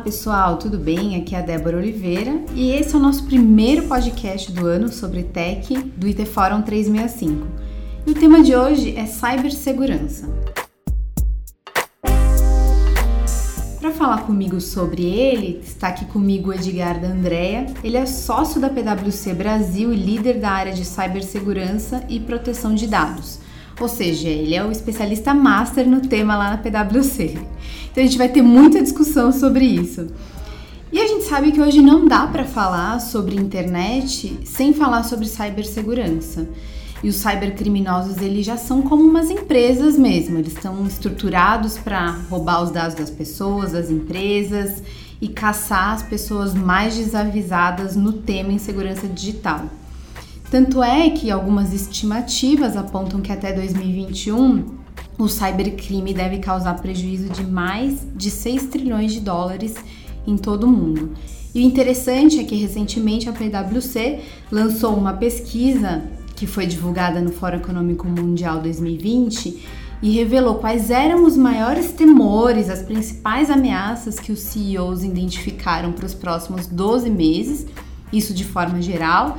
pessoal, tudo bem? Aqui é a Débora Oliveira e esse é o nosso primeiro podcast do ano sobre tech do IT Forum 365. E o tema de hoje é cibersegurança. Para falar comigo sobre ele, está aqui comigo o Edgar da Andrea. Ele é sócio da PwC Brasil e líder da área de cibersegurança e proteção de dados. Ou seja, ele é o especialista master no tema lá na PwC. Então a gente vai ter muita discussão sobre isso. E a gente sabe que hoje não dá para falar sobre internet sem falar sobre cibersegurança. E os cybercriminosos eles já são como umas empresas mesmo, eles estão estruturados para roubar os dados das pessoas, das empresas e caçar as pessoas mais desavisadas no tema em segurança digital. Tanto é que algumas estimativas apontam que até 2021 o cybercrime deve causar prejuízo de mais de 6 trilhões de dólares em todo o mundo. E o interessante é que recentemente a PwC lançou uma pesquisa que foi divulgada no Fórum Econômico Mundial 2020 e revelou quais eram os maiores temores, as principais ameaças que os CEOs identificaram para os próximos 12 meses, isso de forma geral,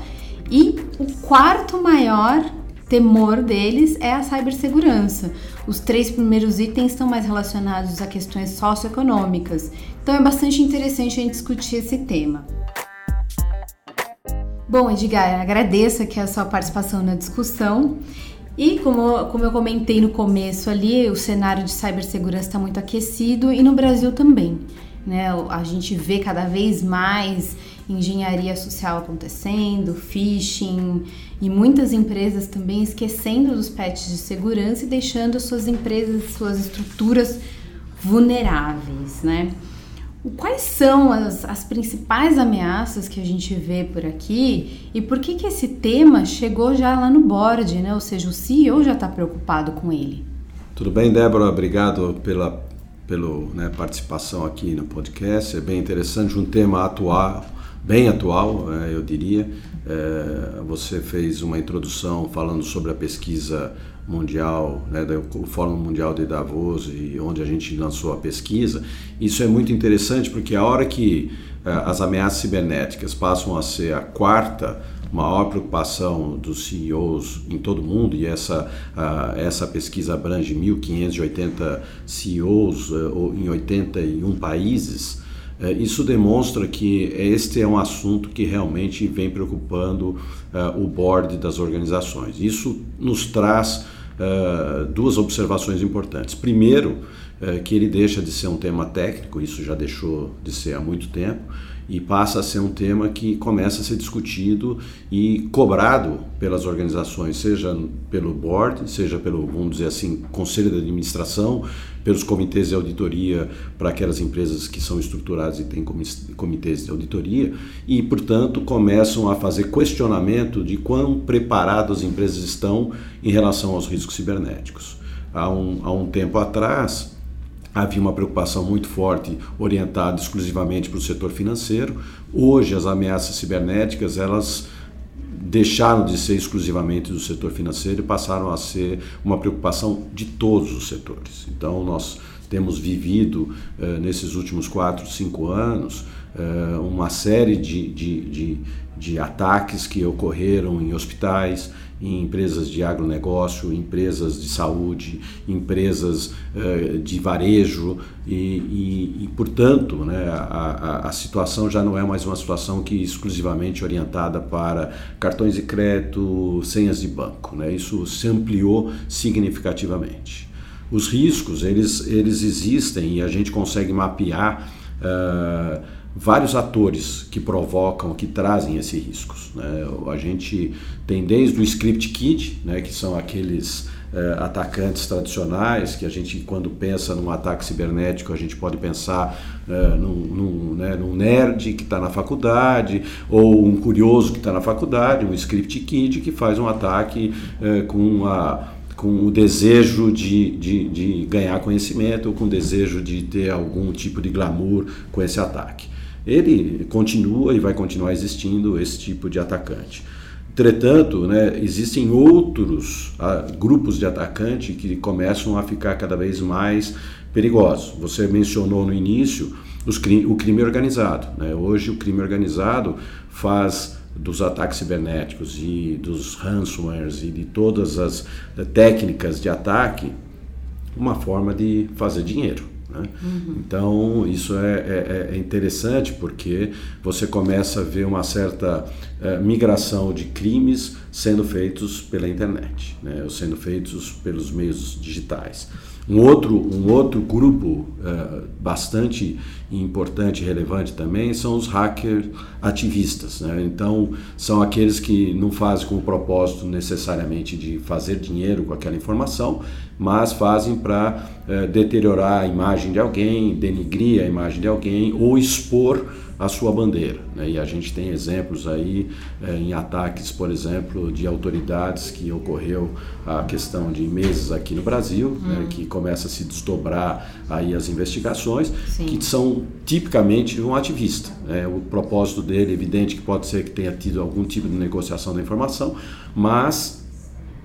e o quarto maior temor deles é a cibersegurança. Os três primeiros itens estão mais relacionados a questões socioeconômicas. Então é bastante interessante a gente discutir esse tema. Bom, Edgar, agradeço aqui a sua participação na discussão. E como, como eu comentei no começo ali, o cenário de cibersegurança está muito aquecido e no Brasil também. Né? A gente vê cada vez mais engenharia social acontecendo, phishing e muitas empresas também esquecendo dos patches de segurança e deixando suas empresas, suas estruturas vulneráveis, né? Quais são as, as principais ameaças que a gente vê por aqui e por que, que esse tema chegou já lá no board, né? Ou seja, o CEO já está preocupado com ele. Tudo bem, Débora? Obrigado pela pela né, participação aqui no podcast. É bem interessante, um tema atual bem atual, é, eu diria. É, você fez uma introdução falando sobre a pesquisa mundial, né, do Fórum Mundial de Davos e onde a gente lançou a pesquisa. Isso é muito interessante porque a hora que é, as ameaças cibernéticas passam a ser a quarta maior preocupação dos CEOs em todo o mundo, e essa, essa pesquisa abrange 1.580 CEOs em 81 países, isso demonstra que este é um assunto que realmente vem preocupando uh, o board das organizações. Isso nos traz uh, duas observações importantes. Primeiro, que ele deixa de ser um tema técnico, isso já deixou de ser há muito tempo, e passa a ser um tema que começa a ser discutido e cobrado pelas organizações, seja pelo board, seja pelo, vamos dizer assim, conselho de administração, pelos comitês de auditoria para aquelas empresas que são estruturadas e têm comitês de auditoria e, portanto, começam a fazer questionamento de quão preparadas as empresas estão em relação aos riscos cibernéticos. Há um, há um tempo atrás, havia uma preocupação muito forte orientada exclusivamente para o setor financeiro. Hoje as ameaças cibernéticas elas deixaram de ser exclusivamente do setor financeiro e passaram a ser uma preocupação de todos os setores. Então nós temos vivido uh, nesses últimos quatro, cinco anos uh, uma série de, de, de, de ataques que ocorreram em hospitais, em empresas de agronegócio, empresas de saúde, empresas uh, de varejo e, e, e portanto, né, a, a, a, situação já não é mais uma situação que exclusivamente orientada para cartões de crédito, senhas de banco. Né? Isso se ampliou significativamente. Os riscos, eles, eles existem e a gente consegue mapear uh, vários atores que provocam, que trazem esses riscos. Né? A gente tem desde o script kit, né, que são aqueles eh, atacantes tradicionais, que a gente, quando pensa num ataque cibernético, a gente pode pensar eh, num, num, né, num, nerd que está na faculdade, ou um curioso que está na faculdade, um script kit que faz um ataque eh, com com o desejo de, de, de, ganhar conhecimento ou com o desejo de ter algum tipo de glamour com esse ataque ele continua e vai continuar existindo esse tipo de atacante. Entretanto, né, existem outros ah, grupos de atacante que começam a ficar cada vez mais perigosos. Você mencionou no início o crime organizado. Né? Hoje o crime organizado faz dos ataques cibernéticos e dos ransomwares e de todas as técnicas de ataque uma forma de fazer dinheiro. Né? Uhum. Então, isso é, é, é, interessante porque você começa a ver uma certa é, migração de crimes sendo feitos pela internet, né? ou sendo feitos pelos meios digitais. Um outro, um outro grupo uh, bastante importante e relevante também são os hackers ativistas. Né? Então, são aqueles que não fazem com o propósito necessariamente de fazer dinheiro com aquela informação, mas fazem para uh, deteriorar a imagem de alguém, denigrir a imagem de alguém ou expor a sua bandeira. Né? E a gente tem exemplos aí é, em ataques, por exemplo, de autoridades que ocorreu a questão de meses aqui no Brasil, hum. né? que começa a se desdobrar aí as investigações, Sim. que são tipicamente de um ativista. Né? O propósito dele, evidente que pode ser que tenha tido algum tipo de negociação da informação, mas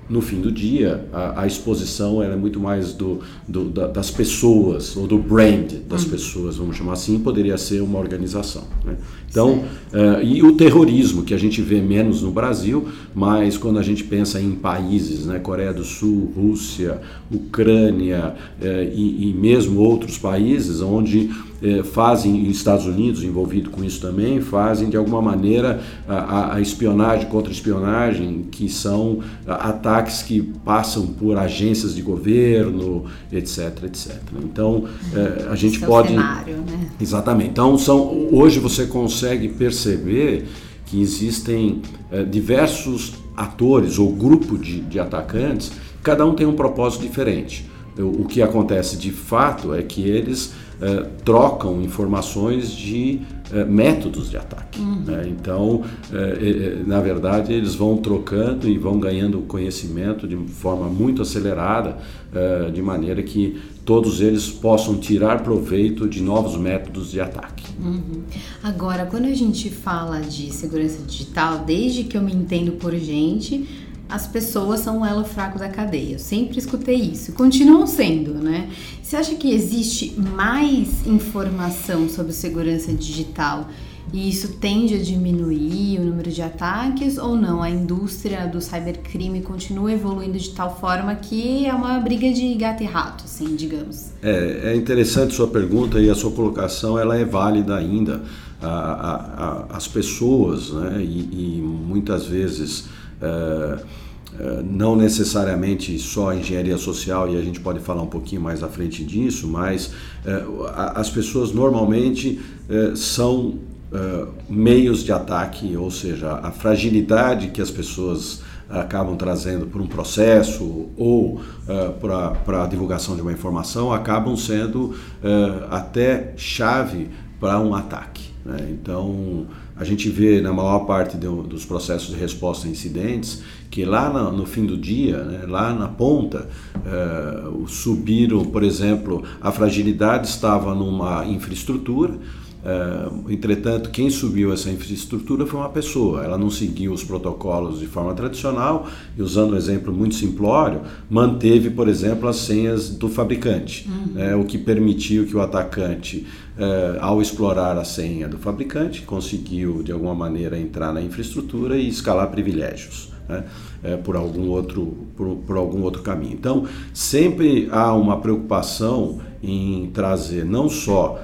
no fim do dia, a, a exposição era muito mais do, do da, das pessoas, ou do brand das uhum. pessoas, vamos chamar assim, poderia ser uma organização. Né? Então, uh, e o terrorismo, que a gente vê menos no Brasil, mas quando a gente pensa em países, né, Coreia do Sul, Rússia, Ucrânia uh, e, e mesmo outros países, onde eh, fazem, Estados Unidos envolvido com isso também, fazem de alguma maneira a, a espionagem contra espionagem, que são ataques que passam por agências de governo, etc, etc. Então, eh, a gente pode... É o cenário, né? Exatamente. Então, são, hoje você consegue perceber que existem eh, diversos atores ou grupo de, de atacantes, cada um tem um propósito diferente. O que acontece de fato é que eles eh, trocam informações de eh, métodos de ataque. Uhum. Né? Então, eh, na verdade, eles vão trocando e vão ganhando conhecimento de forma muito acelerada, de maneira que todos eles possam tirar proveito de novos métodos de ataque. Uhum. Agora, quando a gente fala de segurança digital, desde que eu me entendo por gente, as pessoas são um elo fraco da cadeia. Eu sempre escutei isso. Continuam sendo, né? Você acha que existe mais informação sobre segurança digital e isso tende a diminuir o número de ataques ou não? A indústria do cybercrime continua evoluindo de tal forma que é uma briga de gato e rato, assim, digamos. É, é interessante sua pergunta e a sua colocação, ela é válida ainda. A, a, a, as pessoas, né, e, e muitas vezes não necessariamente só engenharia social, e a gente pode falar um pouquinho mais à frente disso, mas é, as pessoas normalmente é, são meios de ataque, ou seja, a fragilidade que as pessoas acabam trazendo por um processo ou para a divulgação de uma informação acabam sendo até chave para um ataque. Né? Então, a gente vê na maior parte do, dos processos de resposta a incidentes que lá no, no fim do dia, né, lá na ponta, uh, subiram, por exemplo, a fragilidade estava numa infraestrutura, Uh, entretanto, quem subiu essa infraestrutura foi uma pessoa. Ela não seguiu os protocolos de forma tradicional e, usando um exemplo muito simplório, manteve, por exemplo, as senhas do fabricante, uhum. né, o que permitiu que o atacante, uh, ao explorar a senha do fabricante, conseguiu de alguma maneira entrar na infraestrutura e escalar privilégios. Né, é, por, algum outro, por, por algum outro caminho. Então, sempre há uma preocupação em trazer não só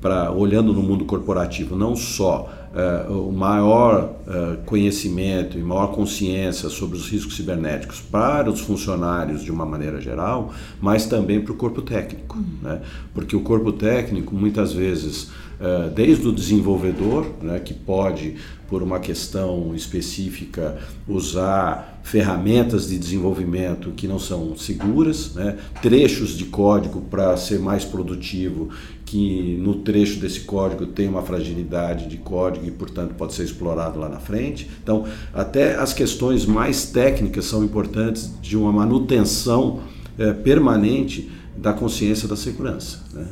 para olhando no mundo corporativo, não só uh, o maior uh, conhecimento e maior consciência sobre os riscos cibernéticos para os funcionários de uma maneira geral, mas também para o corpo técnico, uhum. né? porque o corpo técnico muitas vezes uh, desde o desenvolvedor, né, que pode por uma questão específica usar ferramentas de desenvolvimento que não são seguras, né? trechos de código para ser mais produtivo, que no trecho desse código tem uma fragilidade de código e, portanto, pode ser explorado lá na frente. Então, até as questões mais técnicas são importantes de uma manutenção é, permanente da consciência da segurança. Né?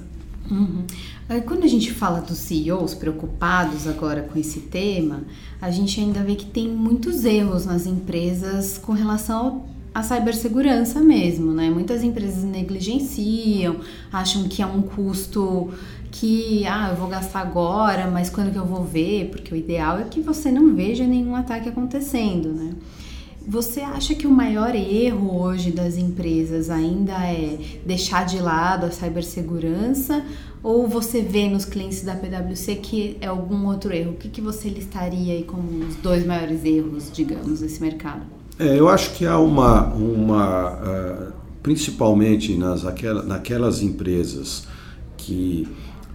Uhum. Quando a gente fala dos CEOs preocupados agora com esse tema, a gente ainda vê que tem muitos erros nas empresas com relação à cibersegurança mesmo, né? Muitas empresas negligenciam, acham que é um custo que ah, eu vou gastar agora, mas quando que eu vou ver? Porque o ideal é que você não veja nenhum ataque acontecendo, né? Você acha que o maior erro hoje das empresas ainda é deixar de lado a cibersegurança ou você vê nos clientes da PwC que é algum outro erro? O que, que você listaria aí como os dois maiores erros, digamos, desse mercado? É, eu acho que há uma, uma uh, principalmente nas, aquela, naquelas empresas que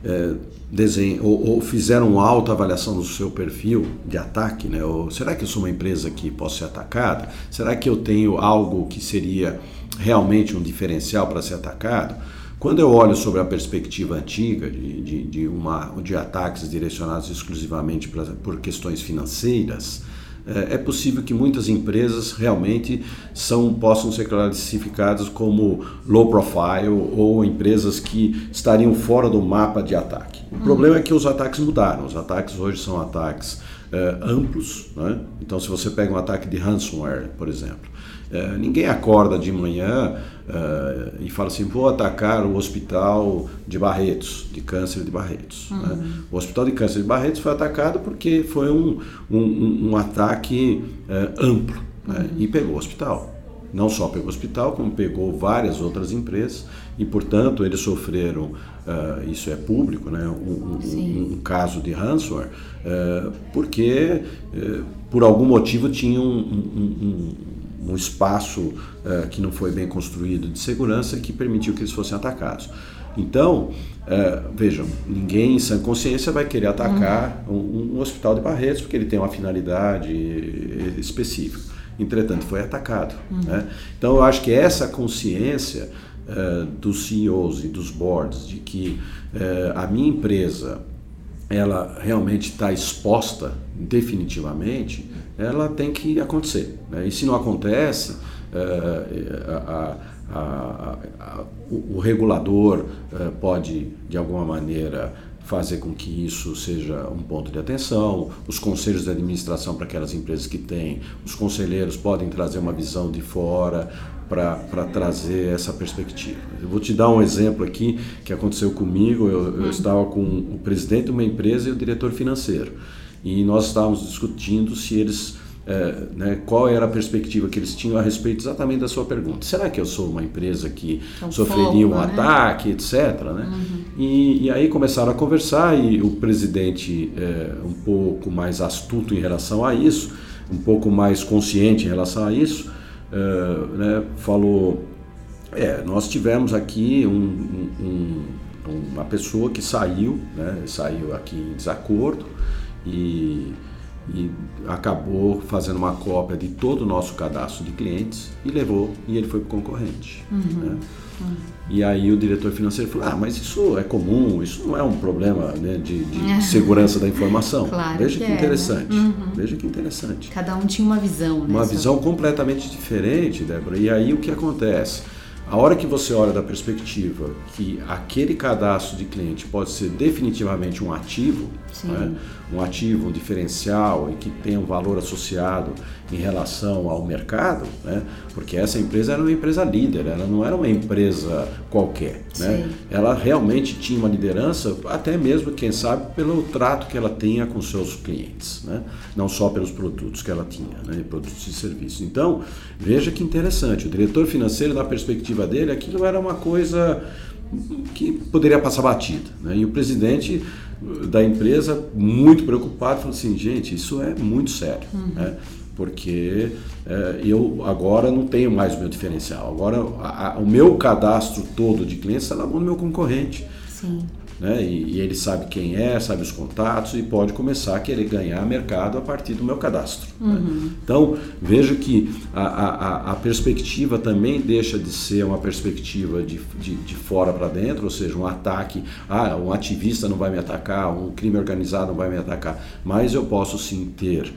uh, desenham, ou, ou, fizeram alta avaliação do seu perfil de ataque, né? Ou, será que eu sou uma empresa que posso ser atacada? Será que eu tenho algo que seria realmente um diferencial para ser atacado? Quando eu olho sobre a perspectiva antiga de, de, de, uma, de ataques direcionados exclusivamente pra, por questões financeiras, é, é possível que muitas empresas realmente são, possam ser classificadas como low profile ou empresas que estariam fora do mapa de ataque. O uhum. problema é que os ataques mudaram. Os ataques hoje são ataques é, amplos. Né? Então, se você pega um ataque de ransomware, por exemplo, é, ninguém acorda de manhã é, e fala assim: vou atacar o hospital de Barretos, de câncer de Barretos. Né? Uhum. Né? O hospital de câncer de Barretos foi atacado porque foi um, um, um ataque é, amplo né? uhum. e pegou o hospital. Não só pegou o hospital, como pegou várias outras empresas e, portanto, eles sofreram, isso é público, né? um, um, caso de ransomware, porque, por algum motivo, tinham um, um espaço uh, que não foi bem construído de segurança que permitiu que eles fossem atacados. Então, uh, vejam, ninguém em sã consciência vai querer atacar uhum. um, um, hospital de Barretos porque ele tem uma finalidade específica. Entretanto, foi atacado. Uhum. Né? Então, eu acho que essa consciência uh, dos CEOs e dos boards de que a minha empresa ela realmente está exposta definitivamente, ela tem que acontecer. Né? E se não acontece, é, a, a, a, o, o, regulador é, pode, de alguma maneira, fazer com que isso seja um ponto de atenção, os conselhos de administração para aquelas empresas que têm, os conselheiros podem trazer uma visão de fora para trazer essa perspectiva. Eu vou te dar um exemplo aqui que aconteceu comigo. Eu, eu uhum. estava com o presidente de uma empresa e o diretor financeiro e nós estávamos discutindo se eles é, né, qual era a perspectiva que eles tinham a respeito exatamente da sua pergunta. Será que eu sou uma empresa que um sofreria um né? ataque, etc. Né? Uhum. E, e, aí começaram a conversar e o presidente, é, um pouco mais astuto em relação a isso, um pouco mais consciente em relação a isso, é, né, falou: é, nós tivemos aqui um, um, uma pessoa que saiu, né, saiu aqui em desacordo e, e acabou fazendo uma cópia de todo o nosso cadastro de clientes e levou e ele foi para o concorrente. Uhum. Né? Uhum. E aí o diretor financeiro falou, ah, mas isso é comum, isso não é um problema né, de, de segurança da informação. Claro Veja que, que é, interessante. Né? Uhum. Veja que interessante. Cada um tinha uma visão, né? Uma visão completamente diferente, Débora. E aí o que acontece? A hora que você olha da perspectiva que aquele cadastro de cliente pode ser definitivamente um ativo, né? um ativo, um diferencial e que tem um valor associado em relação ao mercado, né? porque essa empresa era uma empresa líder, ela não era uma empresa qualquer. Né? Ela realmente tinha uma liderança, até mesmo, quem sabe, pelo trato que ela tinha com seus clientes, né? não só pelos produtos que ela tinha, né? produtos e serviços. Então, veja que interessante, o diretor financeiro, na perspectiva dele, aquilo era uma coisa que poderia passar batida. Né? E o presidente da empresa, muito preocupado, falou assim, gente, isso é muito sério. Uhum. Né? Porque é, eu agora não tenho mais o meu diferencial. Agora a, a, o meu cadastro todo de clientes está na mão do meu concorrente. Sim né? E, e, ele sabe quem é, sabe os contatos e pode começar a querer ganhar mercado a partir do meu cadastro. Né? Uhum. Né? Então veja que a, a, a, perspectiva também deixa de ser uma perspectiva de, de, de fora para dentro, ou seja, um ataque, ah, um ativista não vai me atacar, um crime organizado não vai me atacar, mas eu posso sim ter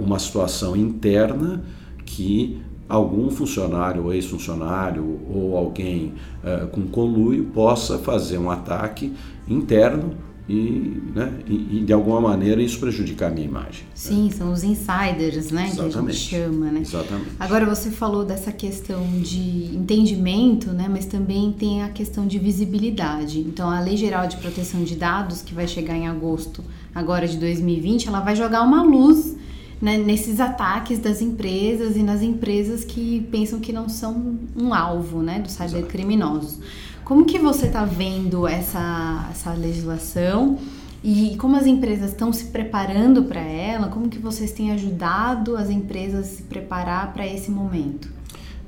uma situação interna que algum funcionário ou ex-funcionário ou alguém uh, com conluio possa fazer um ataque interno e, né, e, e, de alguma maneira isso prejudicar a minha imagem. Né? Sim, né? são os insiders, né, Exatamente. que a gente chama, né? Exatamente. Agora você falou dessa questão de entendimento, né, mas também tem a questão de visibilidade. Então a Lei Geral de Proteção de Dados, que vai chegar em agosto agora de 2020, ela vai jogar uma luz né, nesses ataques das empresas e nas empresas que pensam que não são um alvo, né, dos cybercriminosos. Como que você está vendo essa, essa legislação e como as empresas estão se preparando para ela? Como que vocês têm ajudado as empresas a se preparar para esse momento?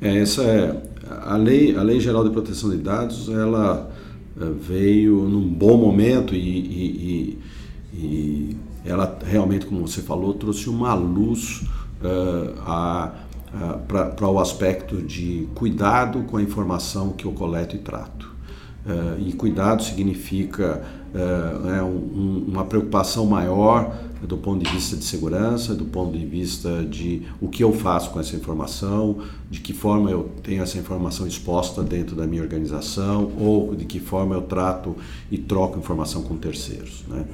É, essa é a lei, a lei geral de proteção de dados, ela eh, veio num bom momento e, e, e, e ela realmente, como você falou, trouxe uma luz uh, uh, para o aspecto de cuidado com a informação que eu coleto e trato. Uh, e cuidado significa uh, né, um, uma preocupação maior do ponto de vista de segurança, do ponto de vista de o que eu faço com essa informação, de que forma eu tenho essa informação exposta dentro da minha organização ou de que forma eu trato e troco informação com terceiros. Né?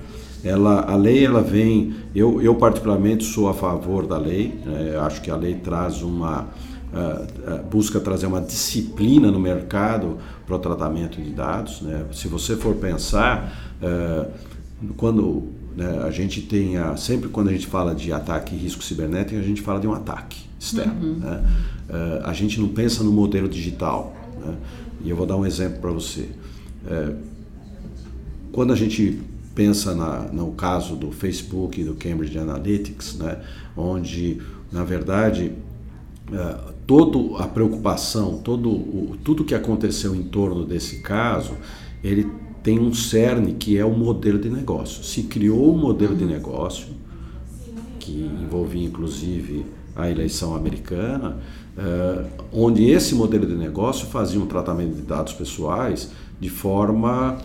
Ela, a lei ela vem, eu, eu particularmente sou a favor da lei, né? acho que a lei traz uma uh, busca trazer uma disciplina no mercado para o tratamento de dados. Né? Se você for pensar, uh, quando né, a gente tem a, sempre quando a gente fala de ataque e risco cibernético, a gente fala de um ataque externo. Uhum. Né? A gente não pensa no modelo digital. Né? E eu vou dar um exemplo para você. quando a gente pensa na, no caso do Facebook e do Cambridge Analytics, né, onde, na verdade, uh, toda a preocupação, todo o, tudo que aconteceu em torno desse caso, ele tem um cerne que é o modelo de negócio. Se criou um modelo de negócio que envolvia inclusive a eleição americana, uh, onde esse modelo de negócio fazia um tratamento de dados pessoais de forma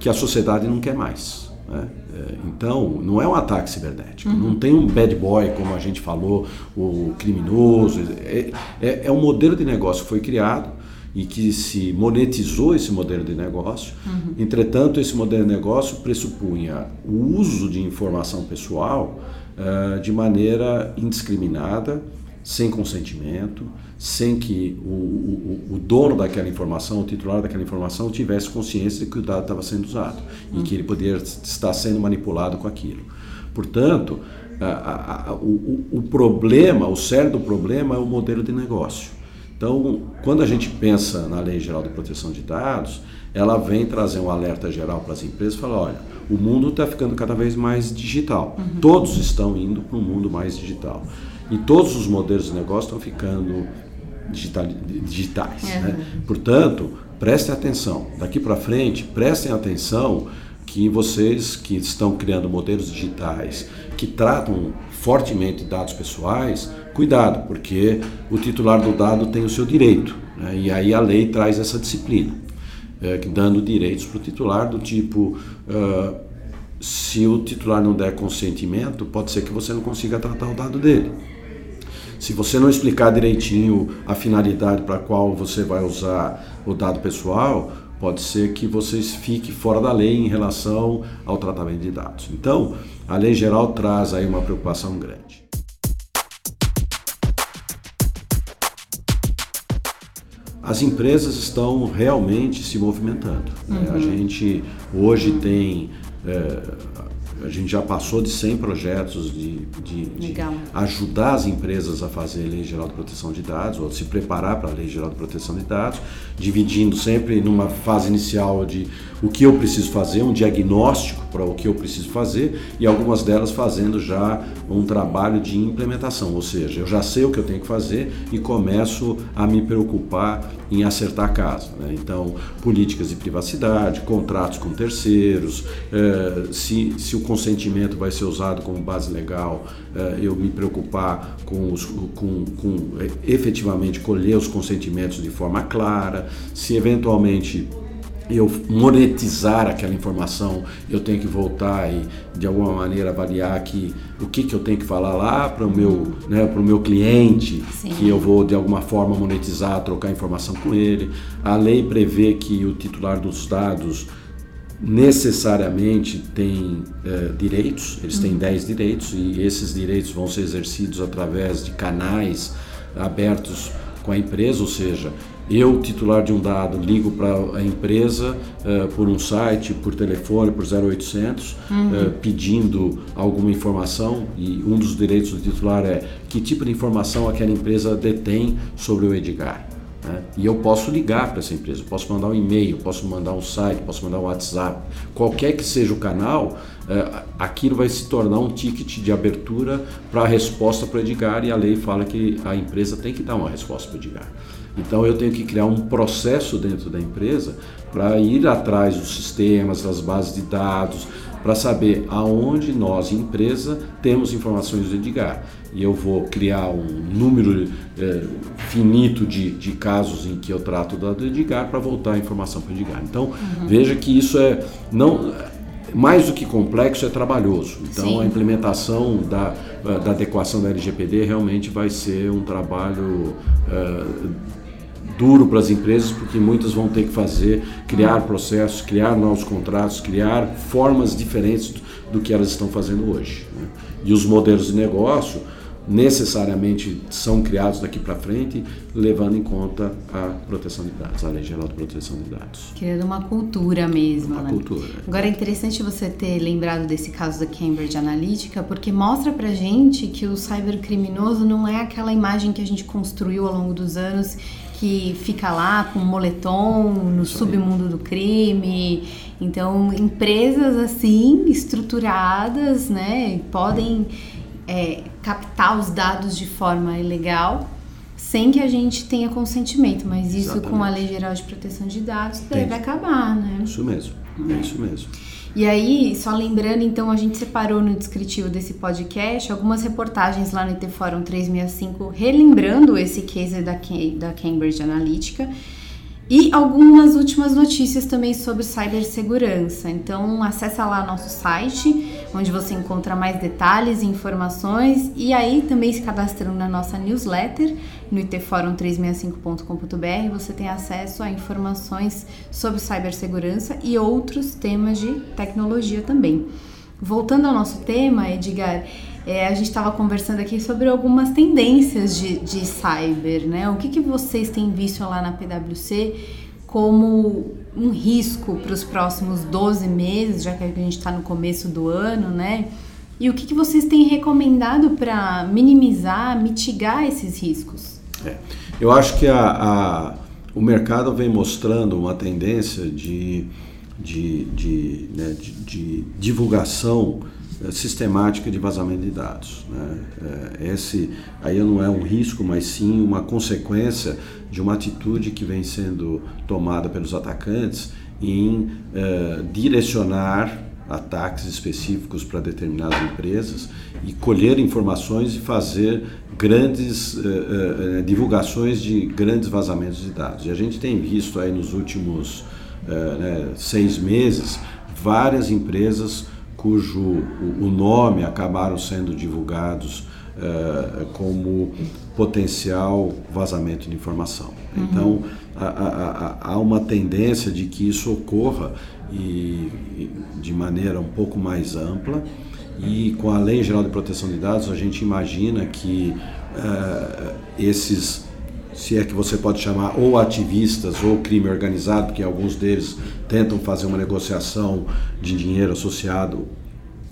que a sociedade não quer mais. Né? É, então, não é um ataque cibernético, uhum. não tem um bad boy, como a gente falou, o criminoso. É, é, é, um modelo de negócio que foi criado e que se monetizou esse modelo de negócio. Uhum. Entretanto, esse modelo de negócio pressupunha o uso de informação pessoal uh, de maneira indiscriminada sem consentimento, sem que o, o, o, dono daquela informação, o titular daquela informação, tivesse consciência de que o dado estava sendo usado e que ele poderia estar sendo manipulado com aquilo. Portanto, a, a, o, o problema, o cerne do problema é o modelo de negócio. Então, quando a gente pensa na Lei Geral de Proteção de Dados, ela vem trazer um alerta geral para as empresas e fala, olha, o mundo está ficando cada vez mais digital. Uhum. Todos estão indo para um mundo mais digital. E todos os modelos de negócio estão ficando digital, digitais. Uhum. Né? Portanto, prestem atenção. Daqui para frente, prestem atenção que vocês que estão criando modelos digitais que tratam fortemente dados pessoais, cuidado, porque o titular do dado tem o seu direito. Né? E aí a lei traz essa disciplina, é, dando direitos para o titular do tipo. Uh, se o titular não der consentimento, pode ser que você não consiga tratar o dado dele. Se você não explicar direitinho a finalidade para qual você vai usar o dado pessoal, pode ser que você fique fora da lei em relação ao tratamento de dados. Então, a lei geral traz aí uma preocupação grande. As empresas estão realmente se movimentando. Né? A uhum. gente hoje tem é, a gente já passou de 100 projetos de, de, de, ajudar as empresas a fazer a Lei Geral de Proteção de Dados, ou se preparar para a Lei Geral de Proteção de Dados, dividindo sempre numa fase inicial de o que eu preciso fazer, um diagnóstico para o que eu preciso fazer, e algumas delas fazendo já um trabalho de implementação, ou seja, eu já sei o que eu tenho que fazer e começo a me preocupar em acertar a casa. Né? Então, políticas de privacidade, contratos com terceiros, eh, se, se o consentimento vai ser usado como base legal, eh, eu me preocupar com, os, com, com eh, efetivamente colher os consentimentos de forma clara, se eventualmente eu monetizar aquela informação, eu tenho que voltar e de alguma maneira avaliar que o que, que eu tenho que falar lá para o meu, né, o meu cliente, Sim. que eu vou de alguma forma monetizar, trocar informação com ele. A lei prevê que o titular dos dados necessariamente têm uh, direitos, eles têm 10 uhum. direitos e esses direitos vão ser exercidos através de canais abertos com a empresa, ou seja, eu, titular de um dado, ligo para a empresa uh, por um site, por telefone, por 0800, uhum. uh, pedindo alguma informação e um dos direitos do titular é que tipo de informação aquela empresa detém sobre o Edgar. Né? E eu posso ligar para essa empresa, posso mandar um e-mail, posso mandar um site, posso mandar um WhatsApp, qualquer que seja o canal, uh, aquilo vai se tornar um ticket de abertura para a resposta para o Edgar e a lei fala que a empresa tem que dar uma resposta para o Edgar. Então eu tenho que criar um processo dentro da empresa para ir atrás dos sistemas, das bases de dados, para saber aonde nós, empresa, temos informações do Edgar. E eu vou criar um número é, finito de, de casos em que eu trato dado do Edgar para voltar a informação para o Edgar. Então uhum. veja que isso é não mais do que complexo é trabalhoso. Então Sim. a implementação da, da adequação da LGPD realmente vai ser um trabalho uh, duro para as empresas, porque muitas vão ter que fazer, criar processos, criar novos contratos, criar formas diferentes do, que elas estão fazendo hoje. Né? E os modelos de negócio necessariamente são criados daqui para frente, levando em conta a proteção de dados, a Lei Geral de Proteção de Dados. Criando uma cultura mesmo. Uma né? cultura. Agora é interessante você ter lembrado desse caso da Cambridge Analytica, porque mostra para gente que o cybercriminoso não é aquela imagem que a gente construiu ao longo dos anos que fica lá com moletom no submundo do crime. Então, empresas assim, estruturadas, né, podem é, captar os dados de forma ilegal sem que a gente tenha consentimento, mas isso Exatamente. com a Lei Geral de Proteção de Dados Tem. deve acabar, né? Isso mesmo, é isso mesmo. E aí, só lembrando, então, a gente separou no descritivo desse podcast algumas reportagens lá no IT Fórum 365, relembrando esse case da, da Cambridge Analytica e algumas últimas notícias também sobre cibersegurança. Então, acessa lá nosso site, onde você encontra mais detalhes e informações, e aí também se cadastrando na nossa newsletter no itforum365.com.br, você tem acesso a informações sobre cibersegurança e outros temas de tecnologia também. Voltando ao nosso tema, Edgar, é, a gente estava conversando aqui sobre algumas tendências de, de cyber, né? O que, que vocês têm visto lá na PwC como um risco para os próximos 12 meses, já que a gente está no começo do ano, né? E o que, que vocês têm recomendado para minimizar, mitigar esses riscos? É, eu acho que a, a, o mercado vem mostrando uma tendência de, de, de, né, de, divulgação sistemática de vazamento de dados. Né? Eh, esse aí não é um risco, mas sim uma consequência de uma atitude que vem sendo tomada pelos atacantes em uh, direcionar ataques específicos para determinadas empresas e colher informações e fazer grandes uh, uh, divulgações de grandes vazamentos de dados. E a gente tem visto aí nos últimos né, seis meses várias empresas cujo o nome acabaram sendo divulgados uh, como potencial vazamento de informação. Uhum. Então, há, uma tendência de que isso ocorra e, e, de maneira um pouco mais ampla. E com a Lei Geral de Proteção de Dados, a gente imagina que uh, esses se é que você pode chamar ou ativistas ou crime organizado, porque alguns deles tentam fazer uma negociação de dinheiro associado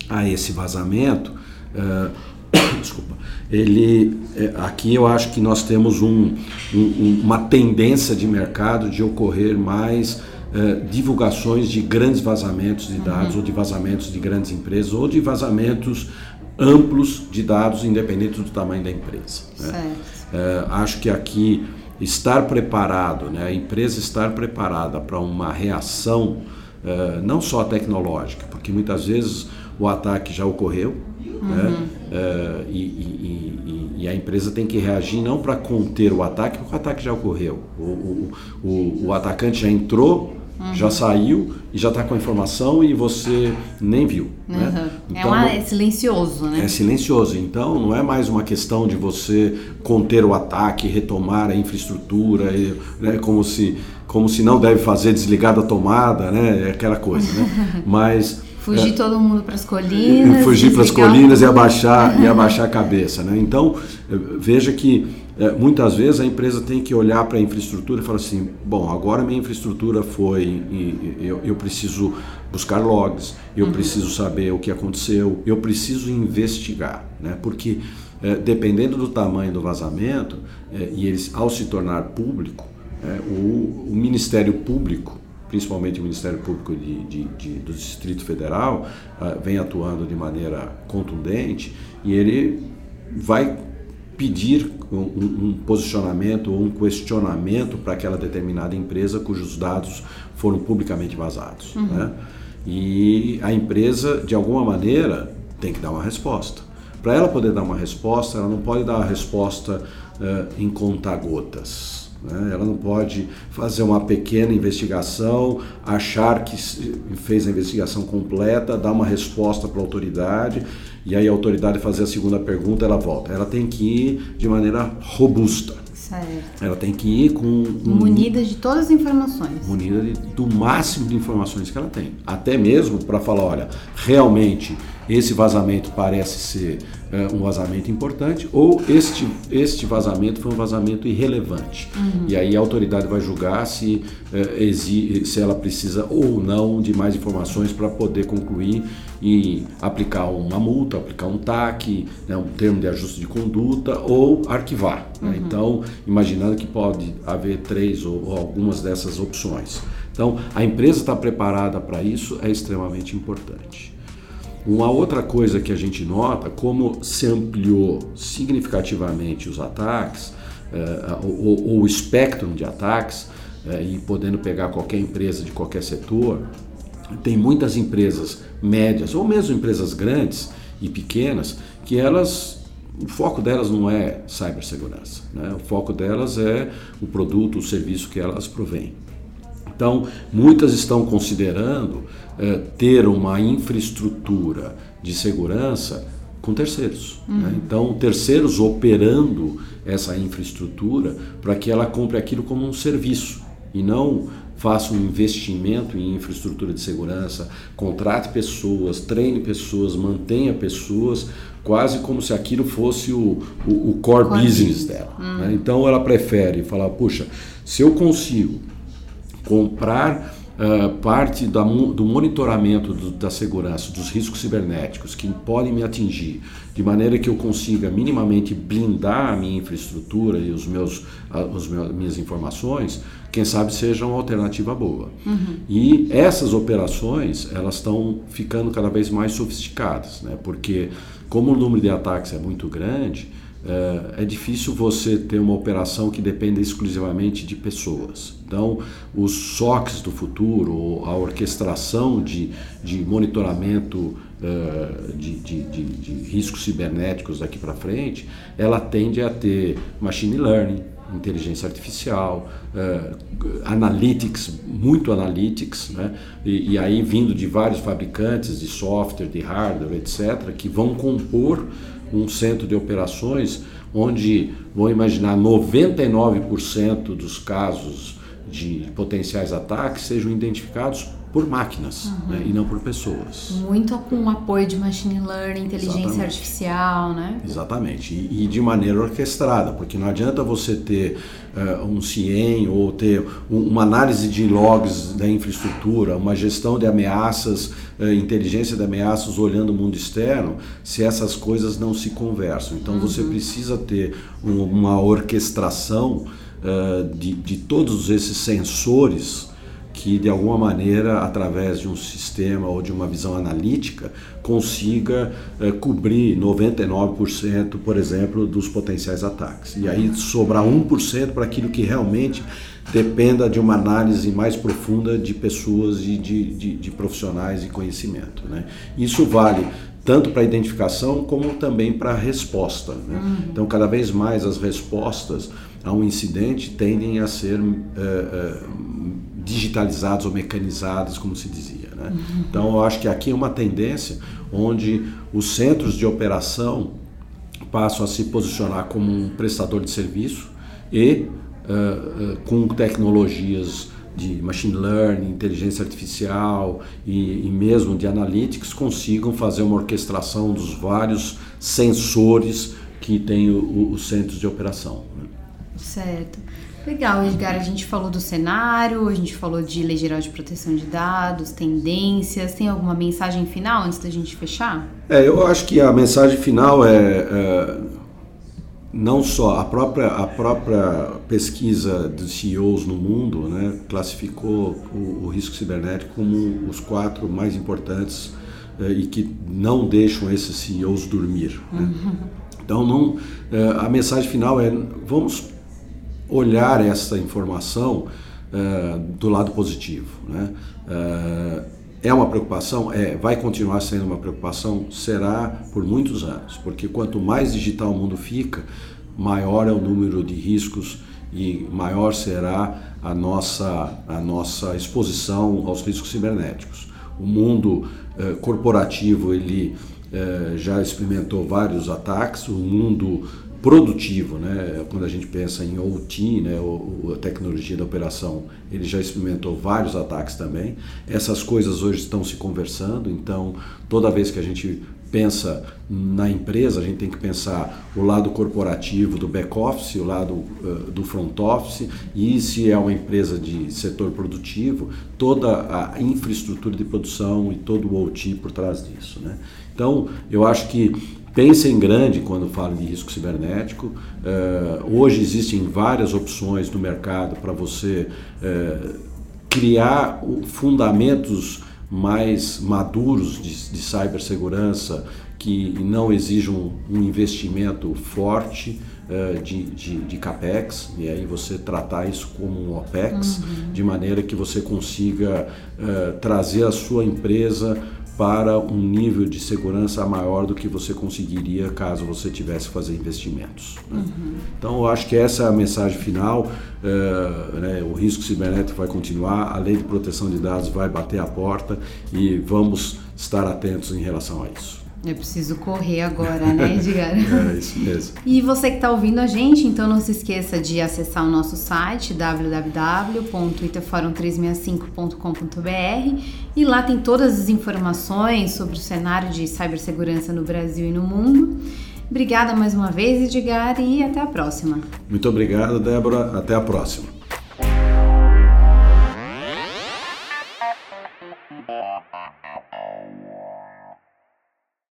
a esse vazamento. Uh, desculpa. Ele, é, aqui eu acho que nós temos um, um, uma tendência de mercado de ocorrer mais uh, divulgações de grandes vazamentos de dados uhum. ou de vazamentos de grandes empresas ou de vazamentos amplos de dados independente do tamanho da empresa. Né? Uh, acho que aqui estar preparado, né, a empresa estar preparada para uma reação uh, não só tecnológica, porque muitas vezes o ataque já ocorreu uhum. né, e, e, e, e, a empresa tem que reagir não para conter o ataque, porque o ataque já ocorreu. O, o, o, o atacante já entrou Uhum. Já saiu e já está com a informação e você nem viu. Uhum. Né? Então, é, uma, é silencioso, né? É silencioso. Então não é mais uma questão de você conter o ataque, retomar a infraestrutura, né? como se como se não deve fazer desligar da tomada, né? É aquela coisa, né? Mas fugir é, todo mundo para as colinas, fugir para as colinas e abaixar e abaixar a cabeça, né? Então veja que é, muitas vezes a empresa tem que olhar para a infraestrutura e falar assim: bom, agora minha infraestrutura foi, e, eu, eu preciso buscar logs, eu uhum. preciso saber o que aconteceu, eu preciso investigar, né? Porque é, dependendo do tamanho do vazamento é, e eles ao se tornar público, é, o, o, Ministério Público, principalmente o Ministério Público de, de, de, do Distrito Federal, é, vem atuando de maneira contundente e ele vai pedir um, um posicionamento ou um questionamento para aquela determinada empresa cujos dados foram publicamente vazados. Uhum. Né? E a empresa, de alguma maneira, tem que dar uma resposta. Para ela poder dar uma resposta, ela não pode dar a resposta uh, em conta-gotas. Né? Ela não pode fazer uma pequena investigação, achar que fez a investigação completa, dar uma resposta para a autoridade e aí a autoridade fazer a segunda pergunta, ela volta. Ela tem que ir de maneira robusta. Certo. Ela tem que ir com. Um, munida de todas as informações. Munida de, do máximo de informações que ela tem. Até mesmo para falar: olha, realmente esse vazamento parece ser é, um vazamento importante ou este, este vazamento foi um vazamento irrelevante. Uhum. E aí a autoridade vai julgar se, é, se ela precisa ou não de mais informações para poder concluir e aplicar uma multa, aplicar um TAC, né, um termo de ajuste de conduta ou arquivar. Né? Uhum. Né? Então, imaginando que pode haver três ou, ou algumas dessas opções. Então, a empresa está preparada para isso é extremamente importante. Uma outra coisa que a gente nota, como se ampliou significativamente os ataques, eh, ou, o espectro de ataques, eh, e podendo pegar qualquer empresa de qualquer setor, tem muitas empresas médias, ou mesmo empresas grandes e pequenas, que elas o foco delas não é cibersegurança, né? o foco delas é o produto, o serviço que elas provêm. Então, muitas estão considerando é, ter uma infraestrutura de segurança com terceiros. Né? Uhum. Né? Então, terceiros operando essa infraestrutura para que ela compre aquilo como um serviço e não faça um investimento em infraestrutura de segurança, contrate pessoas, treine pessoas, mantenha pessoas, quase como se aquilo fosse o, o, o core, core, business dela. Uhum. Né? Então ela prefere falar, puxa, se eu consigo comprar uh, parte da, do monitoramento do, da segurança, dos riscos cibernéticos que podem me atingir, de maneira que eu consiga minimamente blindar a minha infraestrutura e os meus, uh, os meus, minhas informações, quem sabe seja uma alternativa boa. Uhum. E essas operações elas estão ficando cada vez mais sofisticadas, né? porque como o número de ataques é muito grande, é, é difícil você ter uma operação que dependa exclusivamente de pessoas. Então, os SOCs do futuro, a orquestração de, de monitoramento uh, de, de, de, de riscos cibernéticos daqui para frente, ela tende a ter machine learning, inteligência artificial, uh, analytics, muito analytics, né? E, e, aí vindo de vários fabricantes de software, de hardware, etc., que vão compor um centro de operações onde, vão imaginar, 99% dos casos de potenciais ataques sejam identificados por máquinas uhum. né, e não por pessoas. Muito com apoio de machine learning, inteligência Exatamente. artificial, né? Exatamente, e, e, de maneira orquestrada, porque não adianta você ter uh, um CIEM ou ter um, uma análise de logs da infraestrutura, uma gestão de ameaças, uh, inteligência de ameaças olhando o mundo externo, se essas coisas não se conversam. Então uhum. você precisa ter um, uma orquestração uh, de, de todos esses sensores que de alguma maneira, através de um sistema ou de uma visão analítica, consiga eh, cobrir 99%, por exemplo, dos potenciais ataques. E aí sobrar 1% para aquilo que realmente dependa de uma análise mais profunda de pessoas e de, de, de profissionais e conhecimento. Né? Isso vale tanto para a identificação como também para a resposta. Né? Uhum. Então, cada vez mais as respostas a um incidente tendem a ser uh, digitalizados ou mecanizados, como se dizia. Né? Uhum. Então, eu acho que aqui é uma tendência onde os centros de operação passam a se posicionar como um prestador de serviço e uh, uh, com tecnologias de machine learning, inteligência artificial e, e mesmo de analytics consigam fazer uma orquestração dos vários sensores que tem os centros de operação. Né? Certo. Legal, Edgar. A gente falou do cenário, a gente falou de Lei Geral de Proteção de Dados, tendências. Tem alguma mensagem final antes da gente fechar? É, eu acho que a mensagem final é, é não só a própria, a própria pesquisa dos CEOs no mundo né, classificou o, o risco cibernético como os quatro mais importantes eh, e que não deixam esses CEOs dormir. Né? Uhum. Então, não, eh, a mensagem final é: vamos olhar essa informação eh, do lado positivo. Né? É uma preocupação? É. Vai continuar sendo uma preocupação? Será por muitos anos, porque quanto mais digital o mundo fica, maior é o número de riscos e maior será a nossa, a nossa exposição aos riscos cibernéticos. O mundo eh, corporativo ele já experimentou vários ataques, o mundo produtivo, né? quando a gente pensa em OT, né? a tecnologia da operação, ele já experimentou vários ataques também. Essas coisas hoje estão se conversando, então toda vez que a gente pensa na empresa, a gente tem que pensar o lado corporativo do back office, o lado uh, do front office, e se é uma empresa de setor produtivo, toda a infraestrutura de produção e todo o OT por trás disso. Né? Então, eu acho que pense em grande quando fala de risco cibernético. Uh, hoje existem várias opções no mercado para você uh, criar fundamentos mais maduros de, de cibersegurança que não exijam um investimento forte uh, de, de, de, capex e aí você tratar isso como um opex uhum. de maneira que você consiga trazer a sua empresa para um nível de segurança maior do que você conseguiria caso você tivesse que fazer investimentos. Né? Uhum. Então, eu acho que essa é a mensagem final. Uh, né, o risco cibernético vai continuar, a lei de proteção de dados vai bater a porta e vamos estar atentos em relação a isso. Eu preciso correr agora, né, Edgar? é isso mesmo. E você que está ouvindo a gente, então não se esqueça de acessar o nosso site www.itaforum365.com.br e lá tem todas as informações sobre o cenário de cibersegurança no Brasil e no mundo. Obrigada mais uma vez, Edgar, e até a próxima. Muito obrigado, Débora. Até a próxima.